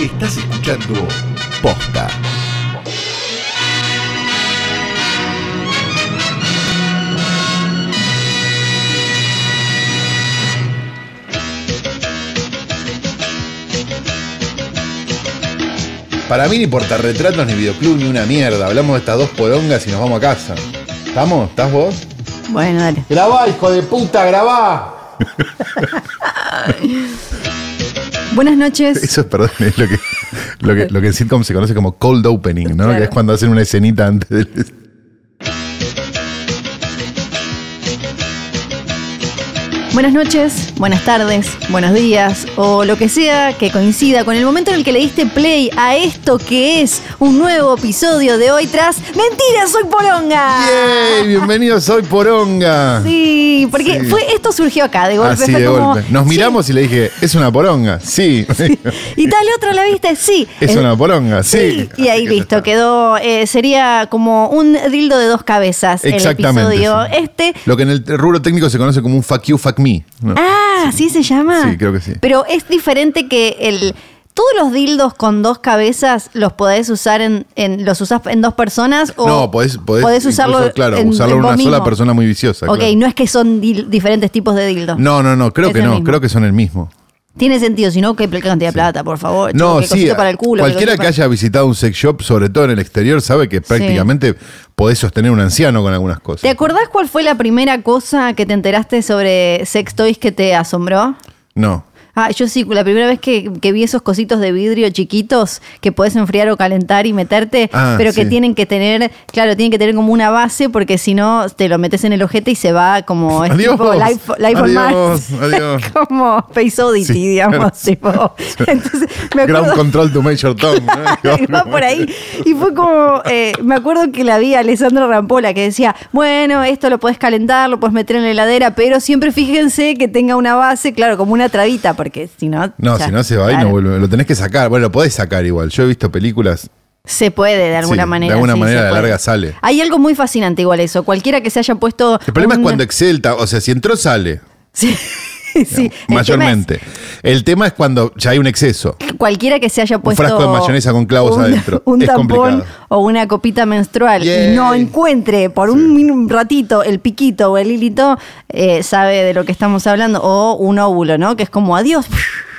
Estás escuchando Posta. Para mí ni portarretratos ni videoclub ni una mierda. Hablamos de estas dos porongas y nos vamos a casa. ¿Estamos? ¿Estás vos? Bueno, dale. Grabá, hijo de puta, grabá. Buenas noches. Eso, perdón, es lo que, lo que, lo que en sitcom se conoce como cold opening, ¿no? Claro. Que es cuando hacen una escenita antes del... Buenas noches, buenas tardes, buenos días o lo que sea que coincida con el momento en el que le diste play a esto que es un nuevo episodio de hoy tras Mentira, soy Poronga. ¡Yay! Bienvenido, soy Poronga. Sí, porque Sí. fue esto surgió acá de golpe. Así fue de como, golpe. Nos miramos y le dije, ¿es una poronga? Sí. Y tal otro la viste, sí. ¿Es una poronga? Sí. Y ahí listo, quedó. eh, sería como un dildo de dos cabezas. Exactamente, El episodio sí. este. Lo que en el rubro técnico se conoce como un fuck you, fuck me. ¿no? Ah, ¿así se llama? Sí, creo que sí. Pero es diferente que el. ¿Todos los dildos con dos cabezas los podés usar en, en- los usás en dos personas? O no, podés, podés, usarlo incluso, claro, en, usarlo en una sola persona muy viciosa. Ok, claro. no es que son diferentes tipos de dildos. No, no, no, creo Es que no, mismo. creo que son el mismo. Tiene sentido, si no, qué cantidad de plata, por favor. No, chico, sí, para el culo. cualquiera cosito que haya visitado un sex shop, sobre todo en el exterior, sabe que prácticamente podés sostener un anciano con algunas cosas. ¿Te acordás cuál fue la primera cosa que te enteraste sobre sex toys que te asombró? No. Ah, yo sí, la primera vez que, que vi esos cositos de vidrio chiquitos que puedes enfriar o calentar y meterte, Ah, pero que sí. tienen que tener, claro, tienen que tener como una base porque si no te lo metes en el ojete y se va como es Adiós, tipo life, life on adiós, Mars. adiós. como Face Oddity, Sí, digamos. claro. tipo. Entonces, me Ground acuerdo, control to Major Tom. y va por ahí. Y fue como, eh, me acuerdo que la vi a Alessandro Rampola que decía, bueno, esto lo puedes calentar, lo puedes meter en la heladera, pero siempre fíjense que tenga una base, claro, como una trabita, porque si no... No, ya, si no se va y claro, no vuelve. Lo tenés que sacar. Bueno, lo podés sacar igual. Yo he visto películas. Se puede de alguna Sí, manera. de alguna sí, manera a la puede. larga sale. Hay algo muy fascinante igual eso. Cualquiera que se haya puesto... El problema es cuando Excel, ta- o sea, si entró, sale. Sí, sí. El tema es mayormente. El tema es cuando ya hay un exceso. cualquiera que se haya puesto frasco de mayonesa con clavos un, adentro. un Es tampón complicado. o una copita menstrual y no encuentre por un, ratito el piquito o el hilito, eh, sabe de lo que estamos hablando. O un óvulo, ¿no? Que es como adiós.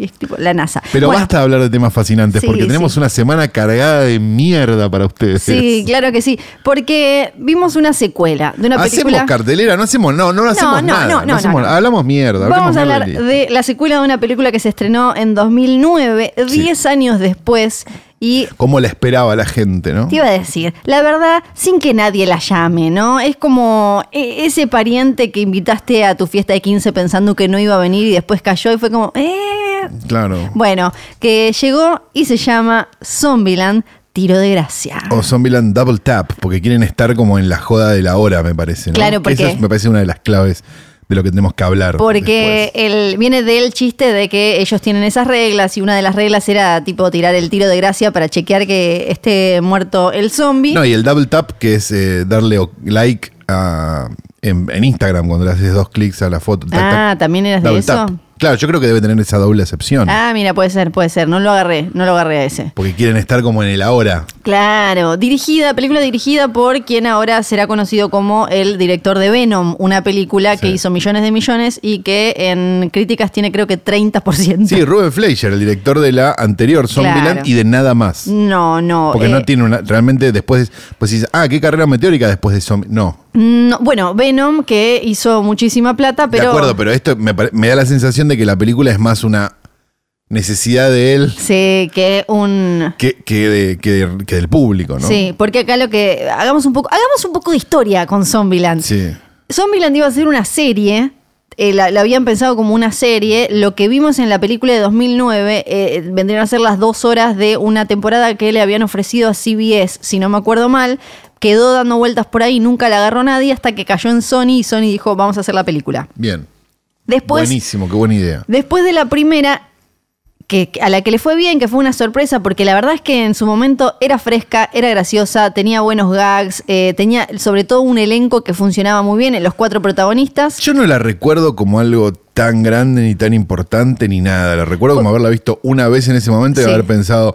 Y es tipo la NASA. Pero Bueno, basta de hablar de temas fascinantes Sí, porque tenemos sí. una semana cargada de mierda para ustedes. Sí, claro que sí. Porque vimos una secuela de una Hacemos película. cartelera, no hacemos, no, no, hacemos no, nada. no, no, hacemos- no, no. Hablamos mierda. Vamos a hablar mierda de la secuela de una película que se estrenó en 2009, 10 años después. Y. Cómo la esperaba la gente, ¿no? te iba a decir, la verdad, sin que nadie la llame, ¿no? Es como e- ese pariente que invitaste a tu fiesta de 15 pensando que no iba a venir y después cayó y fue como, eh. Claro. Bueno, que llegó y se llama Zombieland Tiro de Gracia. O Zombieland Double Tap, porque quieren estar como en la joda de la hora, me parece. ¿no? Claro, porque- me parece una de las claves de lo que tenemos que hablar. Porque el, viene del chiste de que ellos tienen esas reglas y una de las reglas era tipo tirar el tiro de gracia para chequear que esté muerto el zombie. No, y el double tap, que es eh, darle like a- en, en Instagram cuando le haces dos clics a la foto. tac, ah, tac. ¿también eras de eso? tap. Claro, yo creo que debe tener esa doble acepción. Ah, mira, puede ser, puede ser. No lo agarré, no lo agarré a ese. Porque quieren estar como en el ahora. Claro, dirigida, película dirigida por quien ahora será conocido como el director de Venom, una película que hizo millones de millones y que en críticas tiene creo que 30%. Sí, Ruben Fleischer, el director de la anterior Zombieland Claro. y de nada más. No, no. Porque eh, no tiene una. Realmente después. Pues dices, ah, qué carrera meteórica después de Zombie. No. no, bueno, Venom que hizo muchísima plata, pero... de acuerdo, pero esto me, me da la sensación de que la película es más una necesidad de él Sí, que un... que, que, de- que de- que del público, ¿no? Sí, porque acá lo que... Hagamos un poco, hagamos un poco de historia con Zombieland. Sí. Zombieland iba a ser una serie, eh, la, la habían pensado como una serie. Lo que vimos en la película de 2009 eh, vendrían a ser las dos horas de una temporada que le habían ofrecido a CBS, si no me acuerdo mal. Quedó dando vueltas por ahí, nunca la agarró nadie hasta que cayó en Sony y Sony dijo, vamos a hacer la película. Bien. Después, Buenísimo, qué buena idea. después de la primera, que, a la que le fue bien, que fue una sorpresa, porque la verdad es que en su momento era fresca, era graciosa, tenía buenos gags, eh, tenía sobre todo un elenco que funcionaba muy bien, en los cuatro protagonistas. Yo no la recuerdo como algo tan grande ni tan importante ni nada. La recuerdo como haberla visto una vez en ese momento y Sí. haber pensado,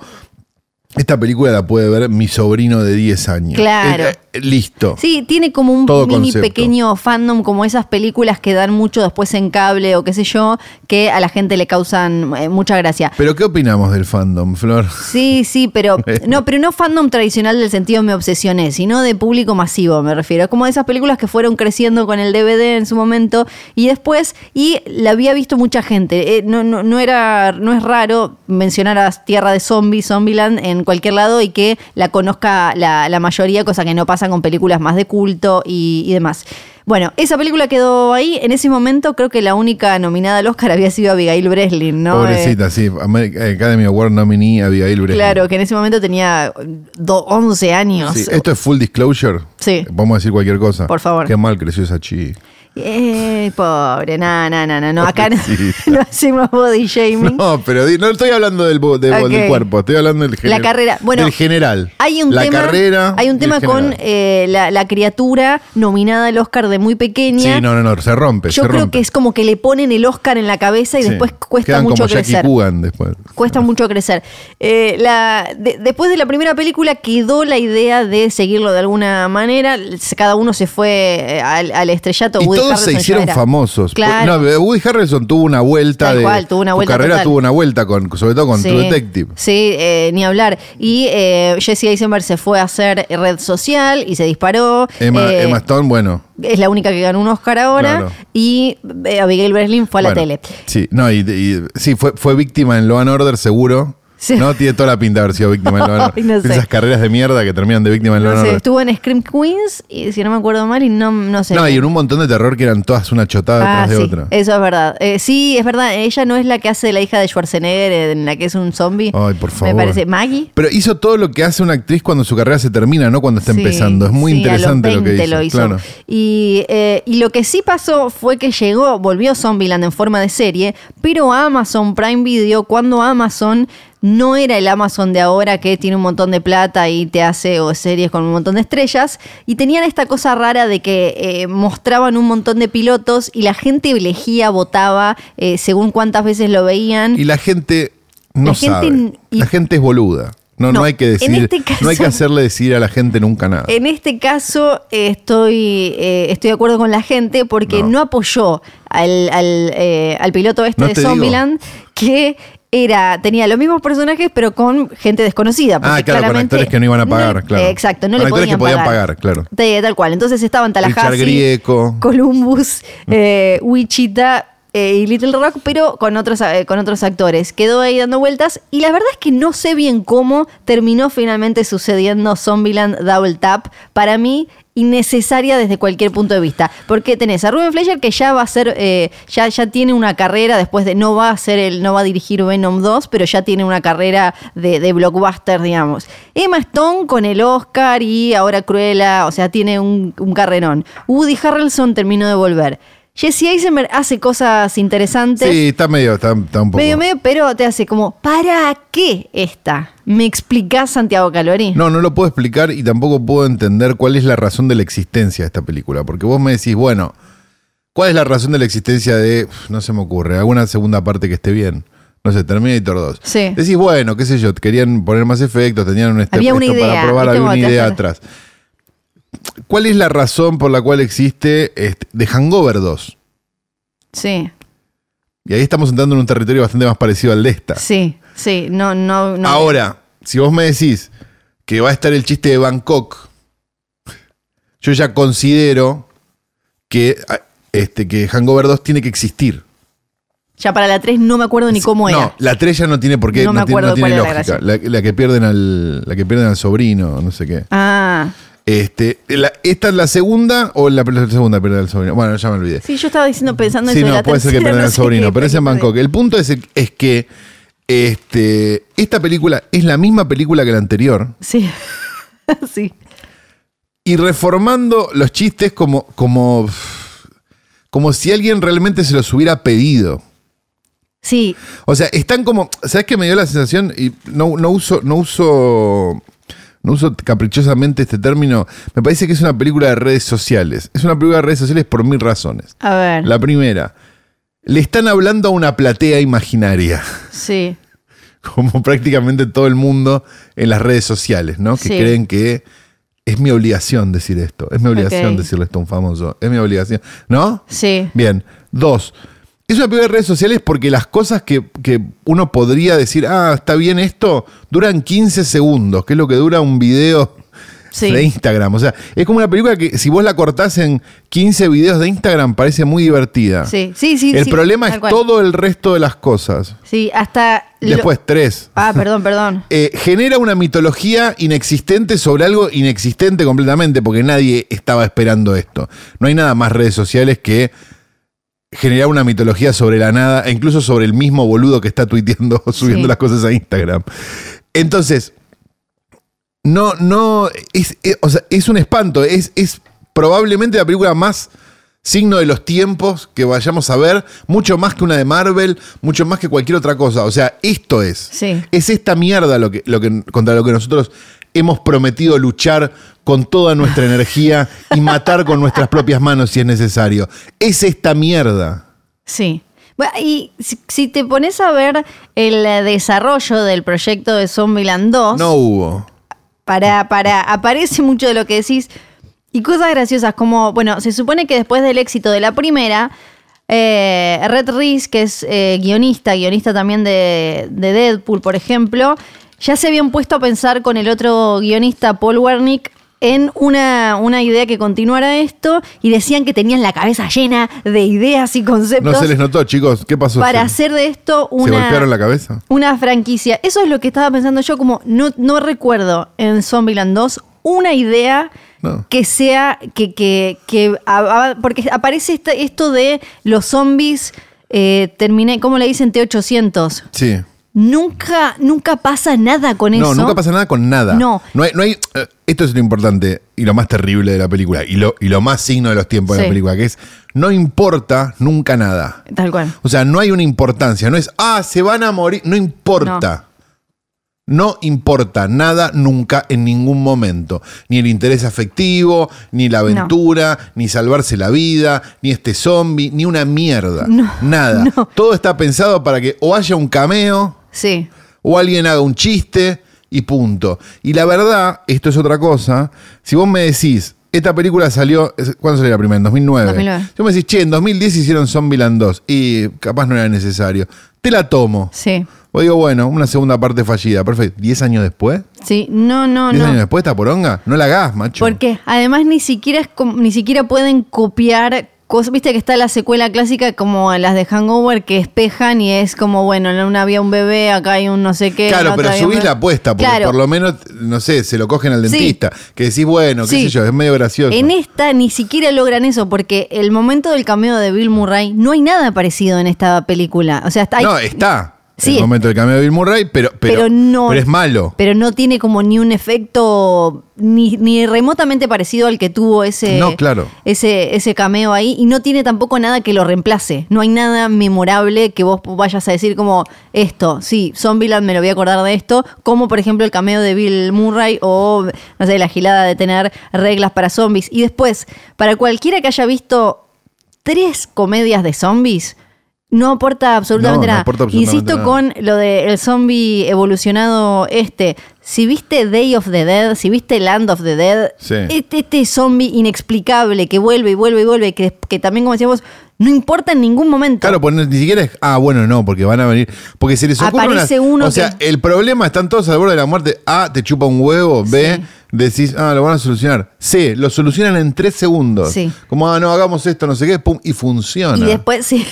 esta película la puede ver mi sobrino de 10 años. Claro. Listo. Sí, tiene como un Todo mini concepto. pequeño fandom, como esas películas que dan mucho después en cable o qué sé yo, que a la gente le causan eh, mucha gracia. Pero ¿qué opinamos del fandom, Flor? Sí, sí, pero no, pero no fandom tradicional del sentido me obsesioné, sino de público masivo, me refiero. Como de esas películas que fueron creciendo con el DVD en su momento y después, y la había visto mucha gente. Eh, no, no, no era, no es raro mencionar a Tierra de Zombies, Zombieland en cualquier lado y que la conozca la, la mayoría, cosa que no pasa con películas más de culto y, y demás. Bueno, esa película quedó ahí. En ese momento creo que la única nominada al Oscar había sido Abigail Breslin, ¿no? Eh, Pobrecita, sí. Ameri- Academy Award nominee Abigail Breslin. Claro, que en ese momento tenía do- 11 años. Sí, esto es full disclosure. Sí. Vamos a decir cualquier cosa. Por favor. Qué mal creció esa chica. Eh, pobre, no, no, no, no, no. Acá no, hacemos body shaming. No, pero no estoy hablando del, bo- de- Ok. del cuerpo, estoy hablando del general. La carrera, bueno, del general. Hay un la tema, carrera. hay un tema con eh, la, la criatura nominada al Oscar de muy pequeña. Sí, no, no, no, se rompe. Yo se creo rompe. que es como que le ponen el Oscar en la cabeza y Sí. después cuesta Quedan mucho como crecer. Después. Cuesta mucho crecer. Eh, la, de- después de la primera película quedó la idea de seguirlo de alguna manera. Cada uno se fue eh, al, al estrellato. Y Todos se hicieron famosos. Claro. No, Woody Harrelson tuvo una vuelta Tal de. cual, tuvo una su vuelta carrera total. tuvo una vuelta, con, sobre todo con Sí, True Detective. Sí, eh, ni hablar. Y eh, Jesse Eisenberg se fue a hacer red social y se disparó. Emma, Eh, Emma Stone, bueno. es la única que ganó un Oscar ahora. Claro. Y eh, Abigail Breslin fue a la tele. Sí, no, y, y- sí, fue, fue víctima en Law and Order, seguro. Sí. No, tiene toda la pinta de haber sido víctima Ay, Order. no sé. Esas carreras de mierda que terminan de víctima en Law No and sé, estuvo en Scream Queens, y si no me acuerdo mal, y no, no sé. No, y en un montón de terror que eran todas una chotada Ah, detrás de otra. eso es verdad. Eh, sí, es verdad. Ella no es la que hace la hija de Schwarzenegger, en la que es un zombie. Ay, por favor. Me parece. Maggie. Pero hizo todo lo que hace una actriz cuando su carrera se termina, no cuando está Sí, empezando. Es muy interesante a los lo que 20 hizo. lo hizo. Claro. Y, eh, y lo que sí pasó fue que llegó, volvió Zombieland en forma de serie, pero a Amazon Prime Video, cuando Amazon no era el Amazon de ahora que tiene un montón de plata y te hace o series con un montón de estrellas, y tenían esta cosa rara de que eh, mostraban un montón de pilotos y la gente elegía, votaba eh, según cuántas veces lo veían. Y la gente no La sabe. y- La gente es boluda. No, no, No, hay que decir, este caso- no hay que hacerle decir a la gente nunca nada. En este caso eh, estoy, eh, estoy de acuerdo con la gente porque no, No. apoyó al, al, eh, al piloto este de digo. Zombieland que era, tenía los mismos personajes pero con gente desconocida. Ah, claro, con actores que no iban a pagar, claro. exacto, no Con le actores podían que podían pagar. pagar, claro. Tal cual. Entonces estaban Tallahassee, Grieco. Columbus, eh, Wichita eh, y Little Rock, pero con otros, eh, con otros actores. Quedó ahí dando vueltas y la verdad es que no sé bien cómo terminó finalmente sucediendo Zombieland Double Tap. Para mí, innecesaria desde cualquier punto de vista. Porque tenés a Ruben Fleischer que ya va a ser, eh, ya, ya tiene una carrera después de, no va a ser el, no va a dirigir Venom 2, pero ya tiene una carrera de, de blockbuster, digamos. Emma Stone con el Oscar y ahora Cruella, o sea, tiene un, un carrerón. Woody Harrelson terminó de volver. Jesse Eisenberg hace cosas interesantes. Sí, está medio, está, está un poco. Medio, medio, pero te hace como, ¿para qué esta? ¿Me explicás, Santiago Calori? No, no lo puedo explicar y tampoco puedo entender cuál es la razón de la existencia de esta película. Porque vos me decís, bueno, ¿cuál es la razón de la existencia de, no se me ocurre, alguna segunda parte que esté bien? No sé, Terminator 2. Sí. Decís, bueno, qué sé yo, querían poner más efectos, tenían un este- Había una idea, para probar, ¿viste había cómo una te idea hacen? atrás. ¿Cuál es la razón por la cual existe este, The Hangover 2? Sí, Y ahí estamos entrando en un territorio bastante más parecido al de esta. sí, sí, no, no, no. Ahora, si vos me decís que va a estar el chiste de Bangkok, yo ya considero que, ah, este, que Hangover 2 tiene que existir. Ya para la 3 no me acuerdo ni cómo no, era. la 3 ya no tiene por qué, No no, me tiene, no acuerdo tiene cuál era la. La, la que pierden al, la que pierden al sobrino, no sé qué. Ah, Este, la- ¿Esta es la segunda o la, la segunda pierden al sobrino? Bueno, ya me olvidé. sí, yo estaba diciendo, pensando Sí, eso de no, la puede ser que tercera, pierdan no sé sobrino, qué pero es en Bangkok. El punto es, es que este, esta película es la misma película que la anterior. Sí, sí. y reformando los chistes como, como, como si alguien realmente se los hubiera pedido. Sí, O sea, están como. ¿Sabes qué me dio la sensación? Y no, no uso. No uso. No uso caprichosamente este término. Me parece que es una película de redes sociales. Es una película de redes sociales por mil razones. a ver. La primera, le están hablando a una platea imaginaria, Sí, como prácticamente todo el mundo en las redes sociales, ¿no? Que Sí. creen que es mi obligación decir esto, es mi obligación Ok. decirle esto a un famoso, es mi obligación, ¿no? sí. Bien, dos. Es una película de redes sociales porque las cosas que, que uno podría decir, ah, está bien esto, duran 15 segundos, que es lo que dura un video Sí. de Instagram. O sea, es como una película que si vos la cortás en 15 videos de Instagram parece muy divertida. Sí, sí, sí. El sí, problema es cual. todo el resto de las cosas. Sí, hasta. lo- Después, tres. Ah, perdón, perdón. Eh, genera una mitología inexistente sobre algo inexistente completamente, porque nadie estaba esperando esto. No hay nada más redes sociales que generar una mitología sobre la nada, e incluso sobre el mismo boludo que está tuiteando o subiendo Sí. las cosas a Instagram. Entonces, no, no, es, es- o sea, es un espanto, es, es probablemente la película más signo de los tiempos que vayamos a ver, mucho más que una de Marvel, mucho más que cualquier otra cosa. O sea, esto es. Sí. Es esta mierda lo que, lo que, contra lo que nosotros hemos prometido luchar con toda nuestra energía y matar con nuestras propias manos si es necesario. Es esta mierda. Sí. Bueno, y si, si te pones a ver el desarrollo del proyecto de Zombieland 2, No hubo. para, para, aparece mucho de lo que decís y cosas graciosas como, bueno, se supone que después del éxito de la primera, eh, Red Reese, que es eh, guionista, guionista también de, de Deadpool, por ejemplo, ya se habían puesto a pensar con el otro guionista, Paul Wernick, en una, una idea que continuara esto y decían que tenían la cabeza llena de ideas y conceptos No se les notó, chicos. ¿Qué pasó? para ¿Se, hacer de esto ¿se una, golpearon la cabeza? una franquicia. Eso es lo que estaba pensando yo, como no, no recuerdo en Zombieland 2 una idea No. que sea, que, que, que a- a- porque aparece esta- esto de los zombies, eh, terminé, ¿cómo le dicen? T800. Sí. Nunca, nunca pasa nada con eso. No, nunca pasa nada con nada. No. No hay, no hay, eh, esto es lo importante y lo más terrible de la película y lo, y lo más signo de los tiempos de la película, que es no importa nunca nada. Tal cual. O sea, no hay una importancia, no es, ah, se van a morir, no importa. No. importa nada nunca en ningún momento. Ni el interés afectivo, ni la aventura, ni salvarse la vida, ni este zombie, ni una mierda. No, nada. Todo está pensado para que o haya un cameo Sí. o alguien haga un chiste y punto. Y la verdad, esto es otra cosa, si vos me decís, esta película salió, ¿cuándo salió la primera? En 2009. 2009. Si vos me decís, che, en 2010 hicieron Zombieland 2 y capaz no era necesario. Te la tomo. Sí. O digo, bueno, una segunda parte fallida, perfecto. ¿10 años después? Sí. No, no, ¿10 no. años después esta poronga? No la hagas, macho. Porque además ni siquiera es ni siquiera pueden copiar viste que está la secuela clásica como las de Hangover que espejan y es como bueno, en una había un bebé, acá hay un no sé qué. Claro, pero un subís la apuesta, porque Claro. por lo menos, no sé, se lo cogen al Sí. dentista. Que decís, bueno, qué Sí. sé yo, es medio gracioso. En esta ni siquiera logran eso, porque el momento del cameo de Bill Murray no hay nada parecido en esta película. O sea, está hay- No, está. Sí. el momento del cameo de Bill Murray, pero, pero, pero no. pero es malo. Pero no tiene como ni un efecto ni, ni remotamente parecido al que tuvo ese, No, claro. ese, ese cameo ahí. Y no tiene tampoco nada que lo reemplace. No hay nada memorable que vos vayas a decir como esto. Sí, Zombieland me lo voy a acordar de esto. Como por ejemplo el cameo de Bill Murray o, no sé, la gilada de tener reglas para zombies. Y después, para cualquiera que haya visto tres comedias de zombies. No aporta absolutamente No, no nada. aporta absolutamente Insisto nada. con lo del zombie evolucionado este. Si viste Day of the Dead, si viste Land of the Dead, Sí. este, este zombie inexplicable que vuelve y vuelve y vuelve, que, que también, como decíamos, no importa en ningún momento. Claro, pues ni siquiera es. Ah, bueno, no, porque van a venir. Porque se les ocurre. Aparece una- uno O sea, que- el problema están todos al borde de la muerte. A, te chupa un huevo. B, Sí. decís, ah, lo van a solucionar. C, lo solucionan en tres segundos. Sí. Como, ah, no, hagamos esto, no sé qué, pum, y funciona. Y después, sí.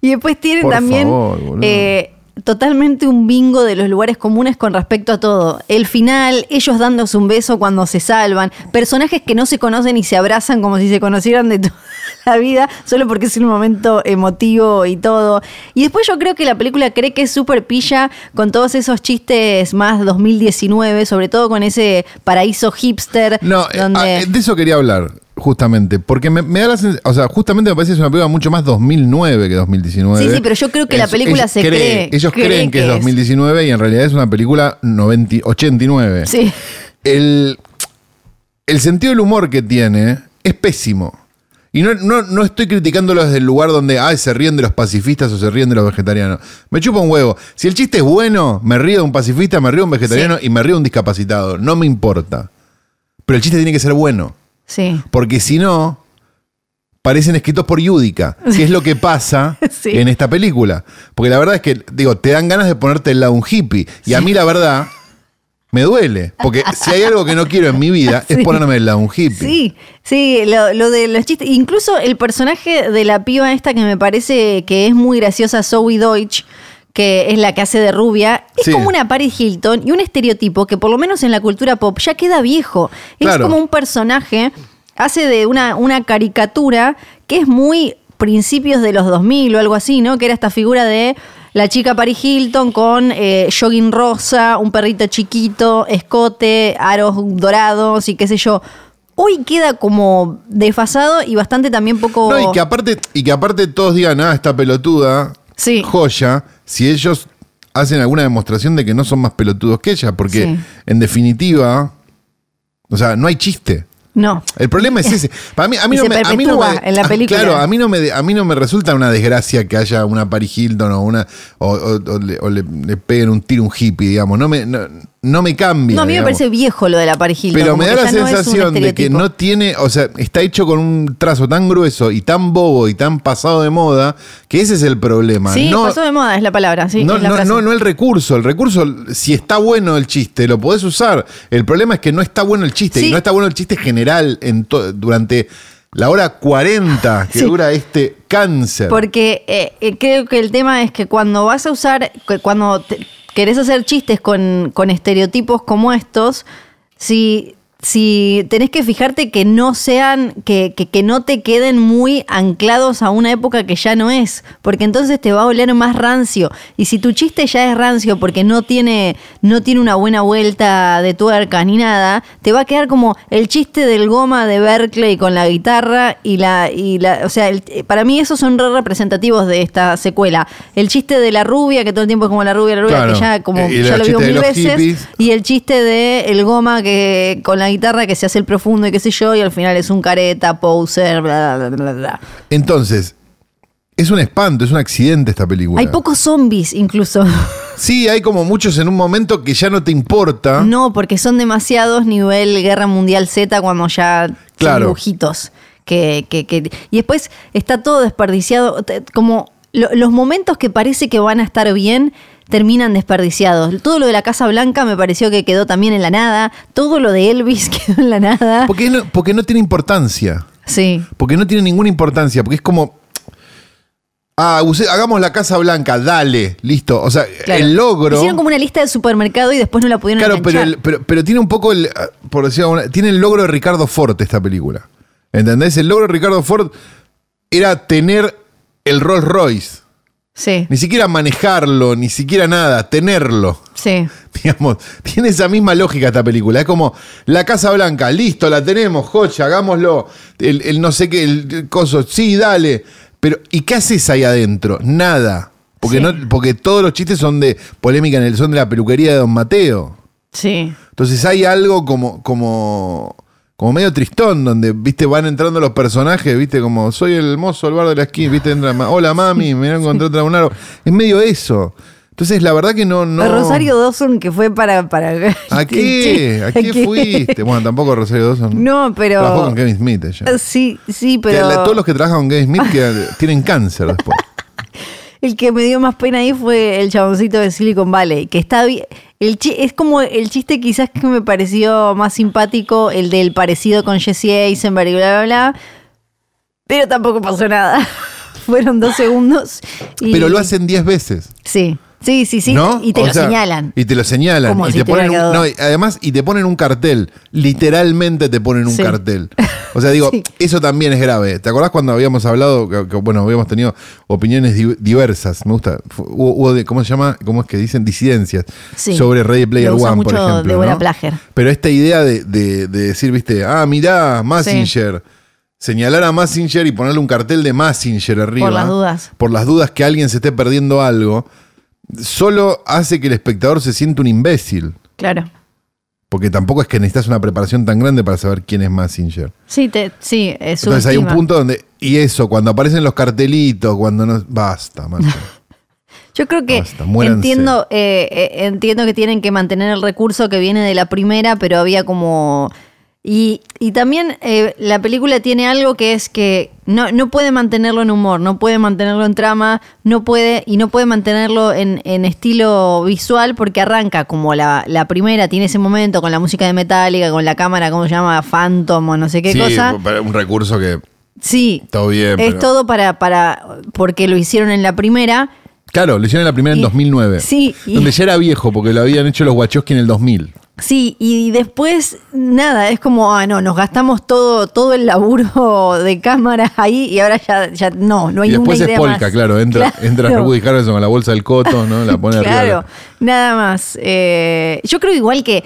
Y después tienen Por también favor, boludo. eh, totalmente un bingo de los lugares comunes con respecto a todo. El final, ellos dándose un beso cuando se salvan, personajes que no se conocen y se abrazan como si se conocieran de toda la vida, solo porque es un momento emotivo y todo. Y después yo creo que la película cree que es súper pilla con todos esos chistes más 2019, sobre todo con ese paraíso hipster. No, eh, donde... ah, de eso quería hablar. Justamente, porque me, me da la sensación, o sea, justamente me parece que es una película mucho más 2009 que 2019. Sí, sí, pero yo creo que la película se cree- Ellos cree creen que, que es es. 2019 y en realidad es una película 90 89. Sí. El, el sentido del humor que tiene es pésimo. Y no, no, no estoy criticándolo desde el lugar donde ay, se ríen de los pacifistas o se ríen de los vegetarianos. Me chupa un huevo. Si el chiste es bueno, me río de un pacifista, me río de un vegetariano y me río de un discapacitado. No me importa. Pero el chiste tiene que ser bueno. Sí. Porque si no, parecen escritos por Yudica, que es lo que pasa Sí. en esta película. Porque la verdad es que, digo, te dan ganas de ponerte el lado un hippie. Y a mí la verdad me duele. Porque si hay algo que no quiero en mi vida es ponerme el lado un hippie. Sí, sí, lo, lo de los chistes. Incluso el personaje de la piba esta que me parece que es muy graciosa, Zoe Deutsch, que es la que hace de rubia, es Sí. como una Paris Hilton y un estereotipo que por lo menos en la cultura pop ya queda viejo. Es como un personaje, hace de una, una caricatura que es muy principios de los 2000 o algo así, ¿no? Que era esta figura de la chica Paris Hilton con eh, jogging rosa, un perrito chiquito, escote, aros dorados y qué sé yo. Hoy queda como desfasado y bastante también poco... No, y que aparte, y que aparte todos digan, ah, esta pelotuda, Sí. joya, si ellos hacen alguna demostración de que no son más pelotudos que ella, porque Sí. en definitiva, o sea, no hay chiste. No. El problema es ese. Para mí, a mí Y no me, a mí no me- en la ah, película. Claro, a mí no me, a mí no me resulta una desgracia que haya una Paris Hilton o una o, o- o le, peguen un tiro un hippie, digamos. No me, no, no me cambia. No, a mí me digamos. parece viejo lo de la Hilton. Pero me da la no sensación de que no tiene, o sea, está hecho con un trazo tan grueso y tan bobo y tan pasado de moda que ese es el problema. Sí, no, pasó de moda, es la palabra. Sí, no, no, no, no el recurso. El recurso, si está bueno el chiste, lo podés usar. El problema es que no está bueno el chiste. Sí. Y no está bueno el chiste general en durante la hora 40 que Sí. dura este cáncer. Porque eh, eh, creo que el tema es que cuando vas a usar, cuando te- querés hacer chistes con, con estereotipos como estos, si, si tenés que fijarte que no sean, que, que, que no te queden muy anclados a una época que ya no es, porque entonces te va a oler más rancio. Y si tu chiste ya es rancio porque no tiene, no tiene una buena vuelta de tuerca ni nada, te va a quedar como el chiste del goma de Berkeley con la guitarra y la, y la, o sea, el- para mí esos son re representativos de esta secuela. El chiste de la rubia, que todo el tiempo es como la rubia, la rubia, Claro. que ya como ya lo de mil veces. hippies. Y el chiste de el goma que con la guitarra que se hace el profundo y qué sé yo, y al final es un careta, poser, bla, bla, bla, bla. Entonces, es un espanto, es un accidente esta película. Hay pocos zombies incluso. Sí, hay como muchos en un momento que ya no te importa. No, porque son demasiados nivel Guerra Mundial Z cuando ya Claro. son dibujitos. Que, que- que- y después está todo desperdiciado. Como lo- los momentos que parece que van a estar bien terminan desperdiciados. Todo lo de la Casa Blanca me pareció que quedó también en la nada. Todo lo de Elvis quedó en la nada. Porque no, porque no tiene importancia. Sí. Porque no tiene ninguna importancia. Porque es como. Ah, hagamos la Casa Blanca, dale, listo. O sea, claro. el logro. Hicieron como una lista de supermercado y después no la pudieron Claro, pero, el- pero, pero tiene un poco el. ah, Por decirlo alguna- tiene el logro de Ricardo Ford esta película. ¿Entendés? El logro de Ricardo Ford era tener el Rolls Royce. Sí, Ni siquiera manejarlo, ni siquiera nada, tenerlo. sí. Digamos, tiene esa misma lógica esta película. Es como la Casa Blanca, listo, la tenemos, joya, hagámoslo. El, el no sé qué, el, el coso, sí, dale. Pero, ¿y qué haces ahí adentro? Nada. Porque, Sí. no, porque todos los chistes son de polémica en el son de la peluquería de Don Mateo. Sí. Entonces hay algo como, como, como medio tristón, donde, viste, van entrando los personajes, viste, como soy el mozo del bar de la esquina, viste, entra, hola mami, me encontré otra un árbol. Es medio eso. Entonces, la verdad que no, no. A Rosario Dawson que fue para... para ¿A qué? ¿A qué fuiste? Bueno, tampoco Rosario Dawson. No, pero... Trabajó con Kevin Smith ella. Sí, sí, Que pero... todos los que trabajan con Kevin Smith que- tienen cáncer después. El que me dio más pena ahí fue el chaboncito de Silicon Valley, que está bien. El chi- es como el chiste quizás que me pareció más simpático, el del parecido con Jesse Eisenberg y bla, bla, bla. Pero tampoco pasó nada. Fueron dos segundos. y- Pero lo hacen 10 veces. Sí, sí, sí, sí. ¿no? Y te O lo sea, señalan. Y te lo señalan. Como y si te te ponen un- no, además, y te ponen un cartel. Literalmente te ponen un Sí. cartel. O sea, digo, Sí. eso también es grave. ¿Te acordás cuando habíamos hablado, que, que, bueno, habíamos tenido opiniones di- diversas? Me gusta. Hubo, hubo de, ¿cómo se llama? ¿Cómo es que dicen? Disidencias. Sí. Sobre Ready Player One, por ejemplo. Deborah ¿no? Plager. Pero esta idea de, de- de decir, viste, ah, mirá, Massinger. señalar a Massinger y ponerle un cartel de Massinger arriba. Por las dudas. Por las dudas que alguien se esté perdiendo algo. Solo hace que el espectador se sienta un imbécil. Claro. Porque tampoco es que necesitas una preparación tan grande para saber quién es Massinger. Sí, te, sí, es Entonces hay un punto donde. Y eso, cuando aparecen los cartelitos, cuando no. Basta, macho. Yo creo que Basta, entiendo, eh, eh, entiendo que tienen que mantener el recurso que viene de la primera, pero había como. Y, y también eh, la película tiene algo que es que no, no puede mantenerlo en humor, no puede mantenerlo en trama, no puede, y no puede mantenerlo en, en estilo visual porque arranca como la, la primera, tiene ese momento con la música de Metallica, con la cámara, ¿cómo se llama? Phantom o no sé qué sí, cosa. un recurso que. Sí, Todo bien. es pero- todo para, para, porque lo hicieron en la primera. Claro, lo hicieron en la primera en Y- 2009. sí, y- Donde ya era viejo, porque lo habían hecho los Wachowski en el 2000. Sí, y después nada, es como, ah, no, nos gastamos todo, todo el laburo de cámara ahí y ahora ya, ya no, no hay y después es polka, más. claro. Entra, Claro. entra Woody Harrelson con la bolsa del coto, ¿no? La pone arriba. Claro, nada más. Eh, yo creo igual que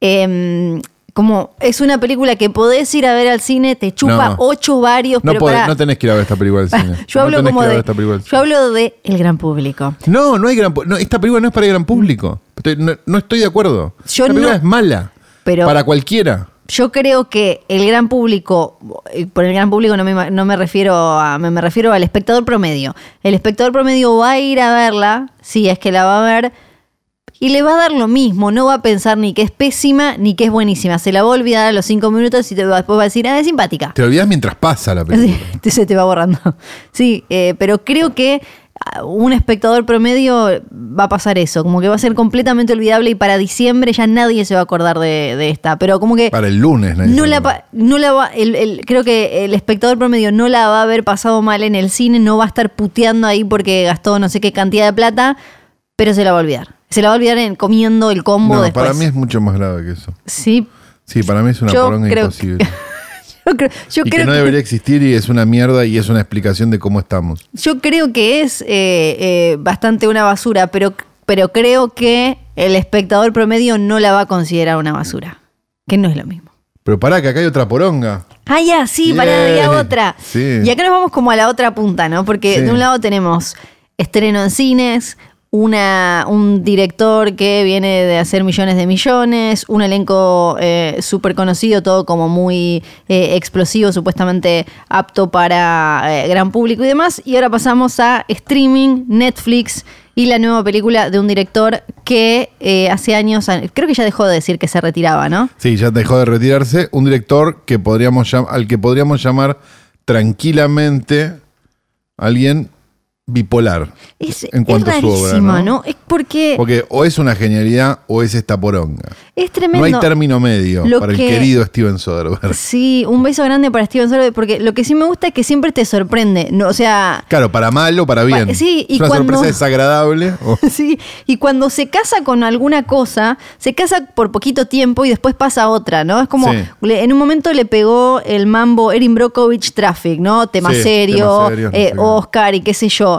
em, como es una película que podés ir a ver al cine, te chupa No. ocho varios, No, pero podés- no tenés que ir a ver esta película del cine. yo No hablo tenés como de, yo hablo de el gran público. No, no hay gran. No, esta película no es para el gran público. Estoy- no, no estoy de acuerdo. Yo Esta película no- es mala. Pero- para cualquiera. Yo creo que el gran público, eh, por el gran público no me, no me refiero a, me, me refiero al espectador promedio. El espectador promedio va a ir a verla, si es que la va a ver, y le va a dar lo mismo, no va a pensar ni que es pésima ni que es buenísima. Se la va a olvidar a los cinco minutos y te va- después va a decir, ah, es simpática. Te olvidas mientras pasa la película. Sí, se te va borrando. Sí, eh, pero creo que un espectador promedio va a pasar eso, como que va a ser completamente olvidable y para diciembre ya nadie se va a acordar de, de esta. Pero como que Para el lunes, nadie no la, no la va, el- el- creo que el espectador promedio no la va a haber pasado mal en el cine, no va a estar puteando ahí porque gastó no sé qué cantidad de plata, pero se la va a olvidar. Se la va a olvidar en comiendo el combo No, después. para mí es mucho más grave que eso. Sí, Sí, para mí es una Yo poronga creo imposible. yo creo, yo y que no que- debería existir y es una mierda y es una explicación de cómo estamos. Yo creo que es eh, eh, bastante una basura, pero, pero creo que el espectador promedio no la va a considerar una basura, que no es lo mismo. Pero pará, que acá hay otra poronga. Ah, ya, sí, Bien. había otra. Sí. Y acá nos vamos como a la otra punta, ¿no? Porque Sí. de un lado tenemos estreno en cines, una, un director que viene de hacer millones de millones, un elenco eh, súper conocido, todo como muy eh, explosivo, supuestamente apto para eh, gran público y demás. Y ahora pasamos a streaming, Netflix y la nueva película de un director que eh, hace años, creo que ya dejó de decir que se retiraba, ¿no? Sí, ya dejó de retirarse. Un director que podríamos al que podríamos llamar tranquilamente alguien bipolar Es, en cuanto es a su obra. ¿no? ¿no? Es porque Porque o es una genialidad o es esta poronga. es tremendo. No hay término medio Lo para que- el querido Steven Soderbergh. Sí, un beso grande para Steven Soderbergh, porque lo que sí me gusta es que siempre te sorprende. No, o sea, Claro, para mal o para bien. sí, y es una cuando- sorpresa desagradable. sí, y cuando se casa con alguna cosa, se casa por poquito tiempo y después pasa otra, ¿no? Es como, Sí. le- en un momento le pegó el mambo Erin Brockovich Traffic, ¿no? Tema Sí, serio, tema serio, eh. Oscar y qué sé yo.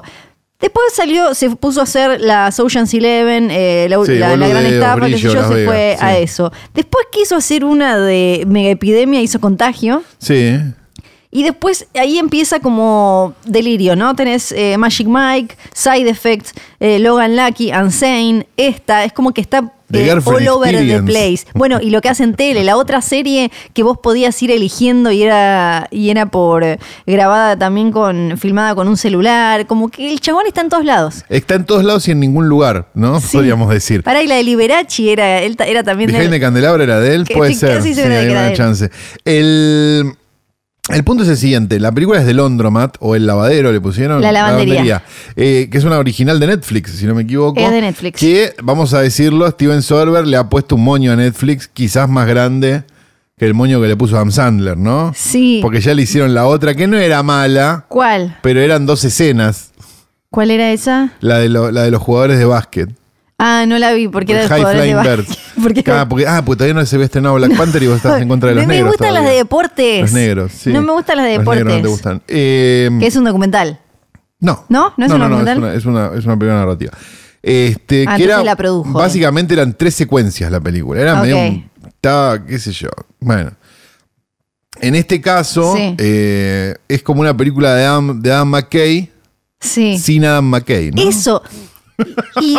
Después salió, se puso a hacer las Ocean's Eleven, eh, la, Sí, la- la gran estafa, brillo, yo, se Vegas, fue a sí. eso. Después quiso hacer una de mega epidemia, hizo contagio. Sí. Y después ahí empieza como delirio, ¿no? Tenés eh, Magic Mike, Side Effects, eh, Logan Lucky, Unsane, esta, es como que está The eh, all over the place. Bueno, y lo que hace en tele, la otra serie que vos podías ir eligiendo y era, y era por eh, grabada también con, filmada con un celular, como que el chabón está en todos lados. Está en todos lados y en ningún lugar, ¿no? Sí. Podríamos decir. Para y la de Liberace era, él era también de él. the Candelabra era de él, Que- puede sí, ser. Sí, de era una de él. chance. El, el punto es el siguiente: la película es de Laundromat, o El Lavadero le pusieron. La lavandería. eh, que es una original de Netflix, si no me equivoco. Es de Netflix. Que, vamos a decirlo, Steven Soderbergh le ha puesto un moño a Netflix, quizás más grande que el moño que le puso Adam Sandler, ¿no? Sí. Porque ya le hicieron la otra, que no era mala, ¿Cuál? pero eran dos escenas. ¿Cuál era esa? La de, lo- la de los jugadores de básquet. Ah, no la vi porque era de High de Flying básquet. Birds. Porque- Ah, porque, ah, porque todavía no se había estrenado Black Panther y vos estás en contra de los no me negros. gustan las de deportes. Los negros, sí. No me gustan las de Los deportes. negros no te gustan. Eh, Que es un documental. no. ¿No? ¿No es un documental? es, una, es, una, es una película narrativa. Este, Ah, que era, entonces la produjo. Básicamente eran tres secuencias la película. Era Ok. medio un- Estaba, qué sé yo. Bueno. En este caso, Sí. eh, es como una película de Adam, de Adam McKay Sí. sin Adam McKay, ¿no? Eso. Y,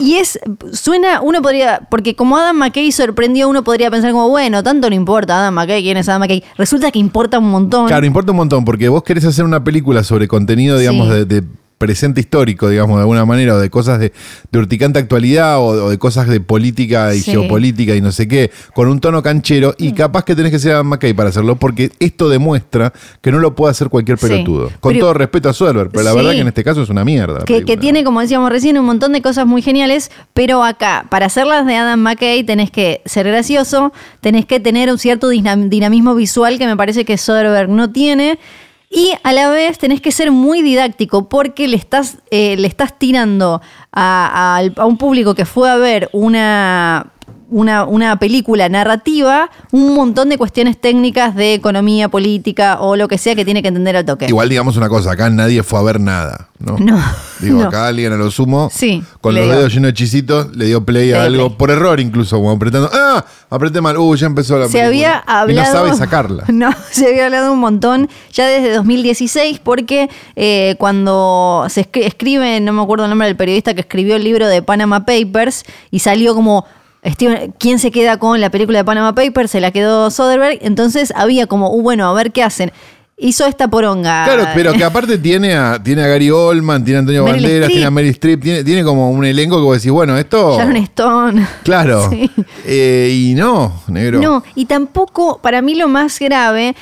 y es, suena, uno podría, porque como Adam McKay sorprendió, uno podría pensar como, bueno, tanto no importa Adam McKay, quién es Adam McKay. Resulta que importa un montón. Claro, importa un montón, porque vos querés hacer una película sobre contenido, digamos, Sí. de, de presente histórico, digamos, de alguna manera, o de cosas de, de urticante actualidad, o, o de cosas de política y Sí. geopolítica y no sé qué, con un tono canchero, y capaz que tenés que ser Adam McKay para hacerlo, porque esto demuestra que no lo puede hacer cualquier Sí. pelotudo. Con Pero- todo respeto a Soderbergh, pero la Sí. verdad que en este caso es una mierda. que, tiene, como decíamos recién, un montón de cosas muy geniales, pero acá, para hacerlas de Adam McKay, tenés que ser gracioso, tenés que tener un cierto dinam- dinamismo visual que me parece que Soderbergh no tiene. Y a la vez tenés que ser muy didáctico porque le estás, eh, le estás tirando a, a- a un público que fue a ver una, una, una película narrativa un montón de cuestiones técnicas de economía, política o lo que sea que tiene que entender al toque. Igual digamos una cosa, acá nadie fue a ver nada, ¿no? No, Digo, no. acá alguien a lo sumo, Sí, con los dedos llenos de chisitos, le dio play Le a dio algo, play. por error incluso, como apretando, ¡ah! Apreté mal, ¡uh! Ya empezó la se película. había hablado. Y no sabe sacarla. No, se había hablado un montón ya desde 2016, porque eh, cuando se escri- escribe, no me acuerdo el nombre del periodista que escribió el libro de Panama Papers, y salió como. Steven- ¿Quién se queda con la película de Panama Papers? Se la quedó Soderbergh. Entonces había como, uh, bueno, a ver qué hacen. Hizo esta poronga. Claro, pero que aparte tiene a, tiene a Gary Oldman, tiene a Antonio Meryl Banderas, tiene a Mary Streep, tiene, tiene como un elenco que vos decís, bueno, esto. Sharon Stone. Claro. Sí. Eh, y no, negro. No, y tampoco, para mí lo más grave,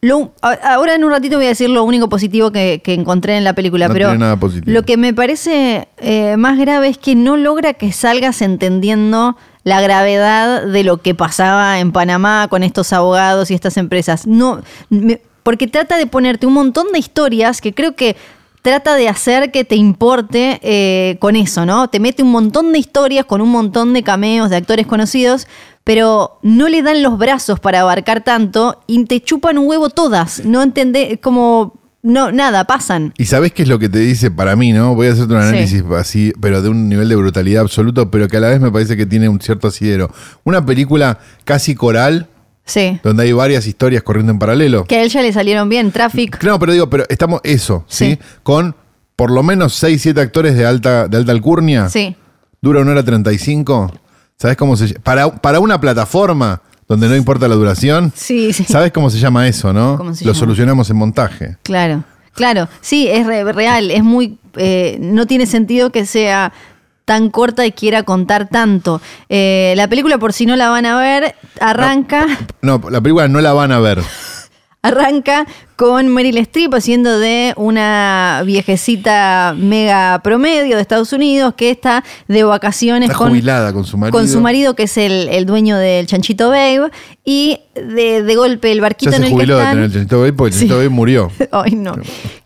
lo- ahora en un ratito voy a decir lo único positivo que, que encontré en la película, No pero tiene nada positivo. lo que me parece eh, más grave es que no logra que salgas entendiendo la gravedad de lo que pasaba en Panamá con estos abogados y estas empresas. No, me- porque trata de ponerte un montón de historias que creo que trata de hacer que te importe eh, con eso, ¿no? Te mete un montón de historias con un montón de cameos de actores conocidos, pero no le dan los brazos para abarcar tanto y te chupan un huevo todas. No entendés, como, no, nada, pasan. Y sabés qué es lo que te dice para mí, ¿no? Voy a hacerte un Sí. análisis así, pero de un nivel de brutalidad absoluto, pero que a la vez me parece que tiene un cierto asidero. Una película casi coral, Sí. donde hay varias historias corriendo en paralelo. Que a él ya le salieron bien, Traffic. No, pero digo, pero estamos eso, ¿sí? Sí. Con por lo menos 6, 7 actores de alta, de alta alcurnia. Sí. Dura una hora 35. ¿Sabes cómo se llama? Para, para una plataforma donde no importa la duración. Sí, sí. ¿Sabes cómo se llama eso, no? ¿Cómo se Lo llama? solucionamos en montaje. Claro, claro. Sí, es re- real. Es muy. eh, no tiene sentido que sea tan corta y quiera contar tanto. Eh, la película, por si no la van a ver, arranca. No, la película no la van a ver. Arranca con Meryl Streep haciendo de una viejecita mega promedio de Estados Unidos que está de vacaciones Está con, jubilada con su marido. con su marido que es el, el dueño del Chanchito Babe y de, de golpe el barquito Ya en se el que jubiló de tener el Chanchito Baby porque el Sí. Chanchito Baby murió. Ay, no.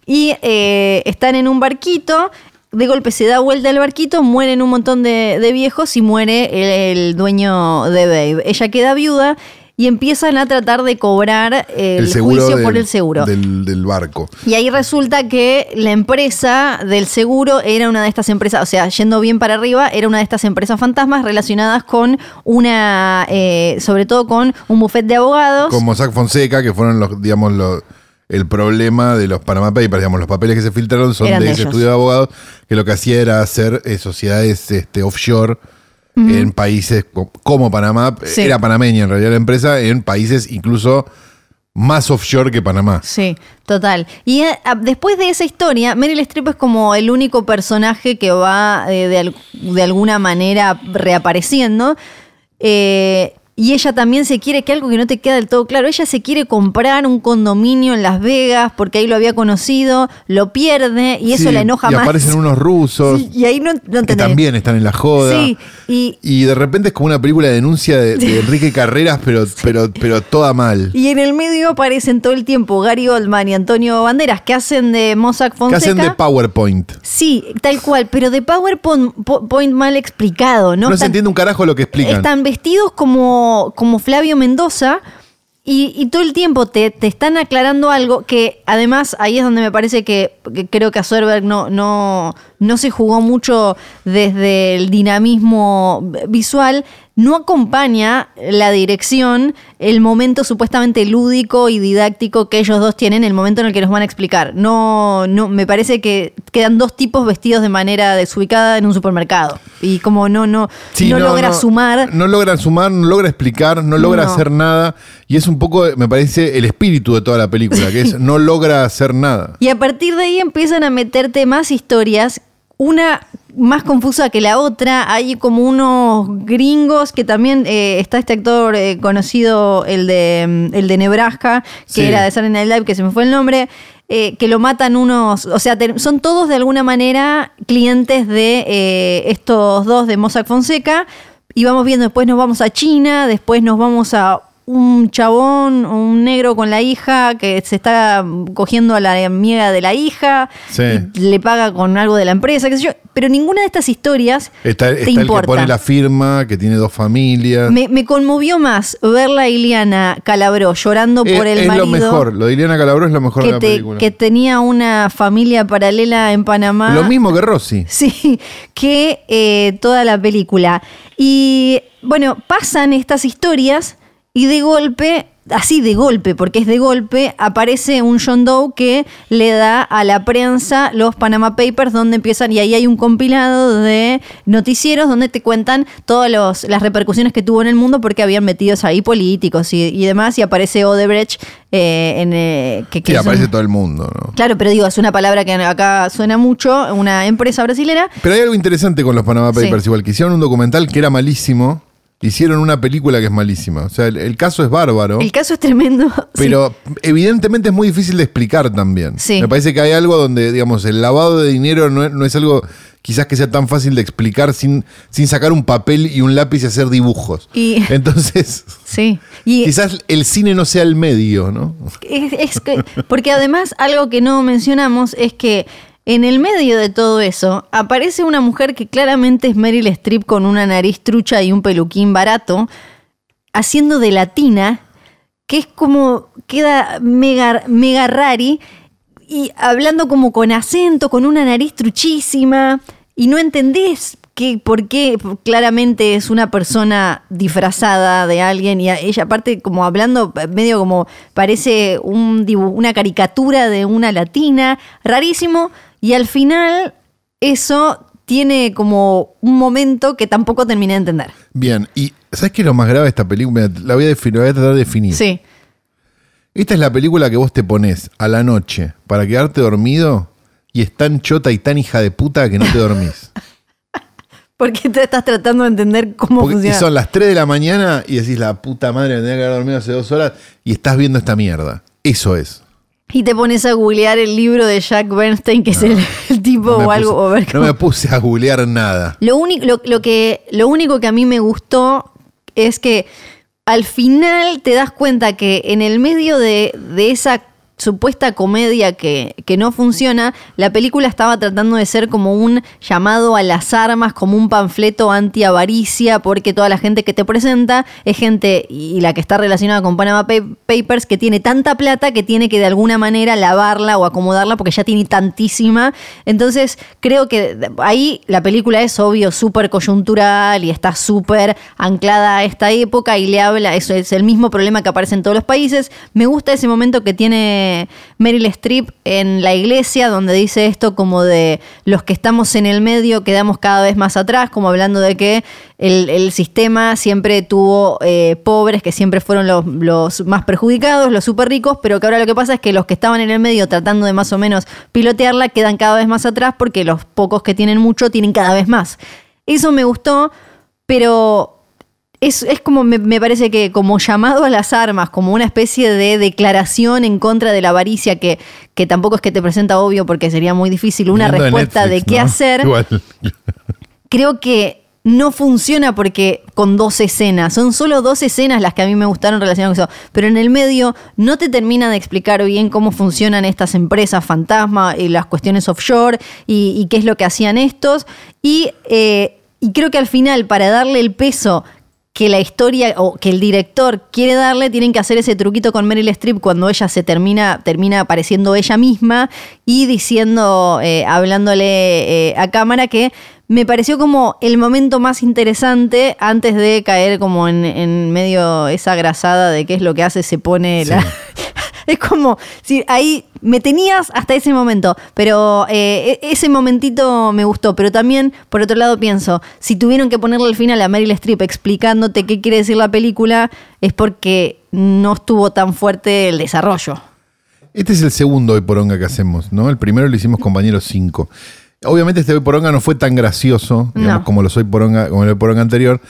Y eh, están en un barquito. De golpe se da vuelta el barquito, mueren un montón de, de viejos y muere el, el dueño de Babe. Ella queda viuda y empiezan a tratar de cobrar el, juicio por el seguro. Del, del barco. Y ahí resulta que la empresa del seguro era una de estas empresas, o sea, yendo bien para arriba, era una de estas empresas fantasmas relacionadas con una, eh, sobre todo con un buffet de abogados. Como Mossack Fonseca, que fueron los, digamos, los, el problema de los Panama Papers, digamos, los papeles que se filtraron son Eran de ese ellos. estudio de abogados, que lo que hacía era hacer eh, sociedades este, offshore en países co- como Panamá, Sí. era panameña en realidad la empresa, en países incluso más offshore que Panamá. Sí, total. Y eh, a- después de esa historia, Meryl Streep es como el único personaje que va eh, de, al- de alguna manera reapareciendo. Eh, y ella también se quiere, que algo que no te queda del todo claro, ella se quiere comprar un condominio en Las Vegas porque ahí lo había conocido, lo pierde y eso Sí, la enoja y más. aparecen unos rusos Sí, y ahí no, no que también están en la joda. Sí, y, Y de repente es como una película de denuncia de, de Enrique Carreras, pero, pero, pero toda mal. y en el medio aparecen todo el tiempo Gary Oldman y Antonio Banderas que hacen de Mossack ¿Qué Fonseca. hacen de PowerPoint? Sí, tal cual, pero de PowerPoint po- point mal explicado, ¿no? No, se entiende un carajo lo que explican. Están vestidos como, como Flavio Mendoza y, todo el tiempo te, te están aclarando algo que además ahí es donde me parece que, que creo que a Soderbergh no, no, no se jugó mucho desde el dinamismo visual. No acompaña la dirección el momento supuestamente lúdico y didáctico que ellos dos tienen, el momento en el que nos van a explicar. No, no, me parece que quedan dos tipos vestidos de manera desubicada en un supermercado. Y como no, no, Sí, no, logra sumar. No logra sumar, no logra explicar, no logra No. hacer nada. Y es un poco, me parece, el espíritu de toda la película, que es no logra hacer nada. Y a partir de ahí empiezan a meterte más historias, una más confusa que la otra. Hay como unos gringos que también eh, está este actor eh, conocido, el de, mm, el de Nebraska, que Sí. era de Saturday Night Live, que se me fue el nombre. eh, que lo matan unos, o sea, te- son todos de alguna manera clientes de estos dos de Mossack Fonseca, y vamos viendo, después nos vamos a China, después nos vamos a un chabón, un negro con la hija que se está cogiendo a la amiga de la hija, Sí. y le paga con algo de la empresa, qué sé yo, pero ninguna de estas historias Está, te está que importa. pone la firma, que tiene dos familias. me, me conmovió más verla a Iliana Calabró llorando Eh, por el es marido lo mejor. Lo de Ileana Calabró es lo mejor de que, la te- película. que tenía una familia paralela en Panamá. Lo mismo que Rossi. Sí, que eh, toda la película. Y bueno, pasan estas historias y de golpe, así de golpe, porque es de golpe, aparece un John Doe que le da a la prensa los Panama Papers donde empiezan, y ahí hay un compilado de noticieros donde te cuentan todas las repercusiones que tuvo en el mundo porque habían metidos ahí políticos y, y demás, y aparece Odebrecht eh, en, eh, que, que Sí, es un- aparece todo el mundo, ¿no? Claro, pero digo, es una palabra que acá suena mucho, una empresa brasilera. Pero hay algo interesante con los Panama Sí. Papers, igual que hicieron un documental que era malísimo, hicieron una película que es malísima. O sea, el, el caso es bárbaro, El caso es tremendo. pero evidentemente es muy difícil de explicar también. Sí. Me parece que hay algo donde, digamos, el lavado de dinero no es, no es algo quizás que sea tan fácil de explicar sin, sin sacar un papel y un lápiz y hacer dibujos. Y- Entonces, Sí. Y quizás el cine no sea el medio, ¿no? es, es que- porque además algo que no mencionamos es que en el medio de todo eso aparece una mujer que claramente es Meryl Streep con una nariz trucha y un peluquín barato, haciendo de latina, que es como queda mega, mega rari y hablando como con acento, con una nariz truchísima, y no entendés que, por qué claramente es una persona disfrazada de alguien, y a- ella aparte como hablando medio como parece una caricatura de una latina, rarísimo, y al final eso tiene como un momento que tampoco terminé de entender. Bien, y ¿sabes qué es lo más grave de esta película? La voy a, definir, la voy a tratar de definir. Sí. Esta es la película que vos te pones a la noche para quedarte dormido y es tan chota y tan hija de puta que no te dormís. Porque te estás tratando de entender cómo Porque, y funciona. son las 3 de la mañana y decís, la puta madre, me tenía que haber dormido hace dos horas y estás viendo esta mierda. Eso es. Y te pones a googlear el libro de Jack Bernstein, que es el, el tipo No o algo. puse- o ver no me puse a googlear nada. Lo, único, lo, lo que, lo único que a mí me gustó es que al final te das cuenta que en el medio de, de esa supuesta comedia que, que no funciona, la película estaba tratando de ser como un llamado a las armas, como un panfleto anti-avaricia, porque toda la gente que te presenta es gente, y la que está relacionada con Panama Pa- Papers, que tiene tanta plata que tiene que de alguna manera lavarla o acomodarla porque ya tiene tantísima. Entonces, creo que ahí la película es obvio, súper coyuntural y está súper anclada a esta época y le habla, eso es el mismo problema que aparece en todos los países. Me gusta ese momento que tiene Meryl Streep en la iglesia, donde dice esto como de los que estamos en el medio quedamos cada vez más atrás, como hablando de que el, sistema siempre tuvo eh, pobres, que siempre fueron los, los más perjudicados, los súper ricos, pero que ahora lo que pasa es que los que estaban en el medio tratando de más o menos pilotearla quedan cada vez más atrás porque los pocos que tienen mucho tienen cada vez más. Eso me gustó, pero es, es como, me, me parece que como llamado a las armas, como una especie de declaración en contra de la avaricia, que, que tampoco es que te presenta obvio porque sería muy difícil una respuesta de, Netflix, qué ¿no? hacer, Igual. creo que no funciona porque con dos escenas, son solo dos escenas las que a mí me gustaron relacionadas con eso, pero en el medio no te termina de explicar bien cómo funcionan estas empresas fantasma y las cuestiones offshore y, y qué es lo que hacían estos. Y, eh, y creo que al final, para darle el peso que la historia o que el director quiere darle, tienen que hacer ese truquito con Meryl Streep cuando ella se termina, termina apareciendo ella misma y diciendo, eh, hablándole eh, a cámara que me pareció como el momento más interesante antes de caer como en, en medio esa grasada de qué es lo que hace, se pone la... Es como, si ahí me tenías hasta ese momento, pero eh, e- ese momentito me gustó. Pero también, por otro lado, pienso, si tuvieron que ponerle al final a Meryl Streep explicándote qué quiere decir la película, es porque no estuvo tan fuerte el desarrollo. Este es el segundo hoy poronga que hacemos, ¿no? El primero lo hicimos compañeros 5. Obviamente este hoy poronga no fue tan gracioso, digamos, No. como lo soy poronga, como el hoy poronga anterior,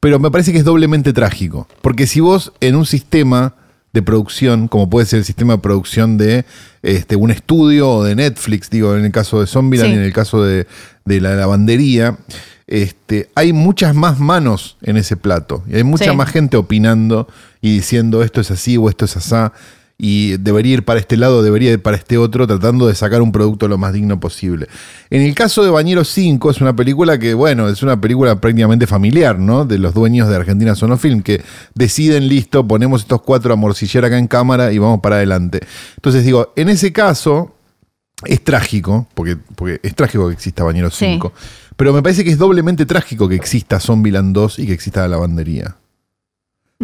pero me parece que es doblemente trágico. Porque si vos en un sistema de producción, como puede ser el sistema de producción de este, un estudio o de Netflix, digo, en el caso de Zombieland Sí. y en el caso de, de la lavandería, este, hay muchas más manos en ese plato. Y hay mucha Sí. más gente opinando y diciendo esto es así o esto es asá. Y debería ir para este lado, debería ir para este otro, tratando de sacar un producto lo más digno posible. En el caso de Bañeros 5, es una película que, bueno, es una película prácticamente familiar, ¿no? De los dueños de Argentina Sonofilm, que deciden, listo, ponemos estos cuatro a morcillar acá en cámara y vamos para adelante. Entonces digo, en ese caso, es trágico, porque, porque es trágico que exista Bañeros Sí. 5, pero me parece que es doblemente trágico que exista Zombieland 2 y que exista la lavandería.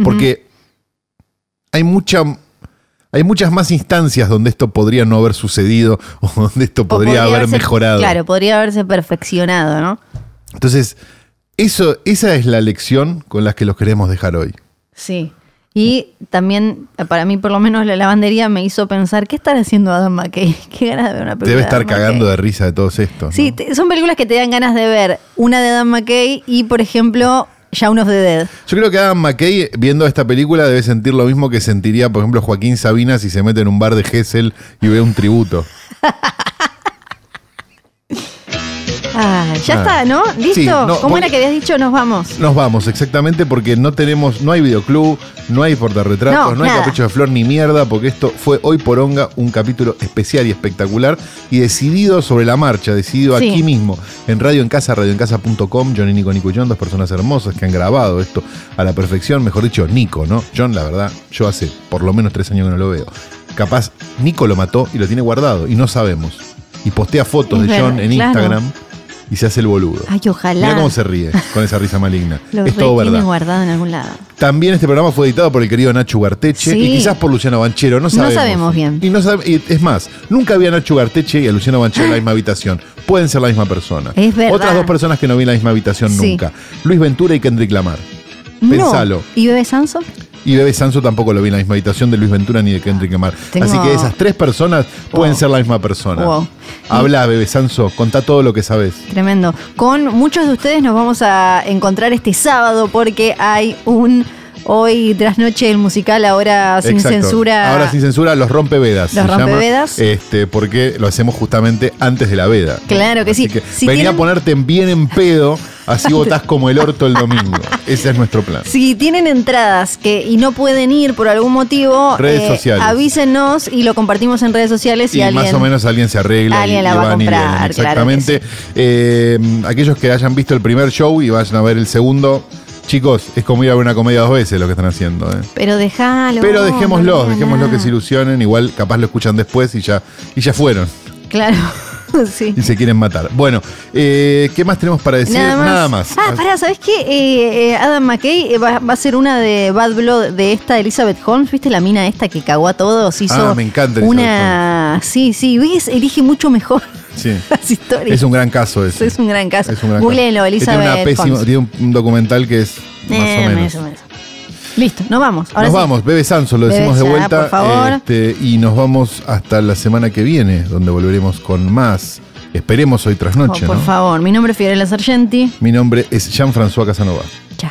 Porque hay mucha. Hay muchas más instancias donde esto podría no haber sucedido o donde esto podría, haber haberse- mejorado. Claro, podría haberse perfeccionado, ¿no? Entonces, eso, esa es la lección con la que los queremos dejar hoy. Sí. Y también, para mí, por lo menos, la lavandería me hizo pensar, ¿qué estará haciendo Adam McKay? Qué ganas de ver una película. Debe de estar cagando McKay. de risa de todos estos. Sí, ¿no? te- son películas que te dan ganas de ver. Una de Adam McKay y, por ejemplo, Shaun of the Dead. Yo creo que Adam McKay, viendo esta película, debe sentir lo mismo que sentiría, por ejemplo, Joaquín Sabina si se mete en un bar de Gessel y ve un tributo. Ah, ya Ah. está, ¿no? ¿Listo? Sí, no, ¿Cómo era que habías dicho nos vamos? Nos vamos, exactamente, porque no tenemos, no hay videoclub, no hay portarretratos, No, no, hay capricho de flor ni mierda, porque esto fue hoy por onga un capítulo especial y espectacular y decidido sobre la marcha, decidido Sí. aquí mismo, en Radio en Casa, radioencasa.com, John y Nico John, dos personas hermosas que han grabado esto a la perfección, mejor dicho, Nico, ¿no? John, la verdad, yo hace por lo menos tres años que no lo veo. Capaz, Nico lo mató y lo tiene guardado y no sabemos. Y postea fotos Es de John verdad, en claro. Instagram y se hace el boludo. Ay, ojalá. Mira cómo se ríe con esa risa maligna. Lo es todo verdad. guardado en algún lado. También este programa fue editado por el querido Nacho Ugarteche Sí. y quizás por Luciano Banchero, no sabemos. sabemos bien. Y no sabe- y es más, nunca vi a Nacho Ugarteche y a Luciano Banchero en la misma habitación. Pueden ser la misma persona. Es verdad. Otras dos personas que no vi en la misma habitación Sí. nunca. Luis Ventura y Kendrick Lamar. Pensalo. No. ¿Y Bebe Sanso? Y Bebe Sanso tampoco lo vi en la misma habitación de Luis Ventura ni de Kendrick Lamar. Tengo- Así que esas tres personas pueden Wow. ser la misma persona. Wow. Habla, Bebe Sanso, contá todo lo que sabes. Tremendo. Con muchos de ustedes nos vamos a encontrar este sábado porque hay un hoy tras noche el musical ahora sin Exacto. censura. Ahora sin censura, los rompevedas. Los llama, rompevedas. este, porque lo hacemos justamente antes de la veda. Claro que Así sí. que Si venía tienen- a ponerte en bien en pedo, así votás como el orto el domingo. Ese es nuestro plan. Si tienen entradas que y no pueden ir por algún motivo, Redes sociales. avísenos y lo compartimos en redes sociales y, Y alguien más o menos alguien se arregla Alguien y, la y va a comprar, vienen. claro Exactamente. Eh, aquellos que hayan visto el primer show y vayan a ver el segundo, chicos, es como ir a ver una comedia dos veces lo que están haciendo. ¿eh? Pero déjalo. Pero dejémoslo, no dejémoslo que se ilusionen, igual capaz lo escuchan después y ya, y ya fueron. Claro, sí. y se quieren matar. Bueno, eh, ¿qué más tenemos para decir? Nada más. Ah, pará, ¿sabes qué? Eh, eh, Adam McKay eh, va, va a ser una de Bad Blood de esta Elizabeth Holmes. ¿Viste la mina esta que cagó a todos? Hizo Ah, me encanta Elizabeth Una. Sí, sí, ¿ves? Elige mucho mejor Sí. las historias. Es un gran caso ese. Es un gran caso. Es un gran Googleenlo, caso. Que Elizabeth Tiene, una pésima- Holmes. tiene un, documental que es más Eh, o menos. Listo, nos vamos. Ahora nos sí. vamos, Bebe Sanso, lo Bebe decimos de ya, vuelta. por favor. este, y nos vamos hasta la semana que viene, donde volveremos con más. Esperemos hoy tras Oh, noche, por ¿no? favor, mi nombre es Fiorella Sargenti. Mi nombre es Jean-François Casanova. Chao.